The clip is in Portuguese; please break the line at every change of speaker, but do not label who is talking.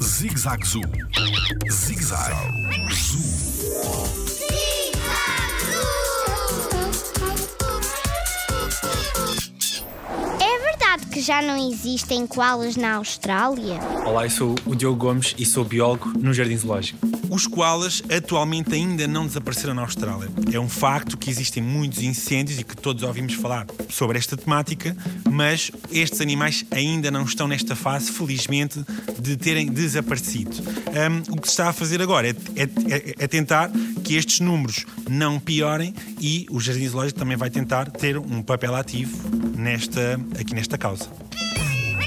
Zig Zag Zoo.
Que já não existem koalas na Austrália?
Olá, eu sou o Diogo Gomes e sou biólogo no Jardim Zoológico.
Os koalas atualmente ainda não desapareceram na Austrália. É um facto que existem muitos incêndios e que todos ouvimos falar sobre esta temática, mas estes animais ainda não estão nesta fase, felizmente, de terem desaparecido. Hum, o que se está a fazer agora é, é- é- é tentar que estes números não piorem e o Jardim Zoológico também vai tentar ter um papel ativo nesta, aqui nesta causa.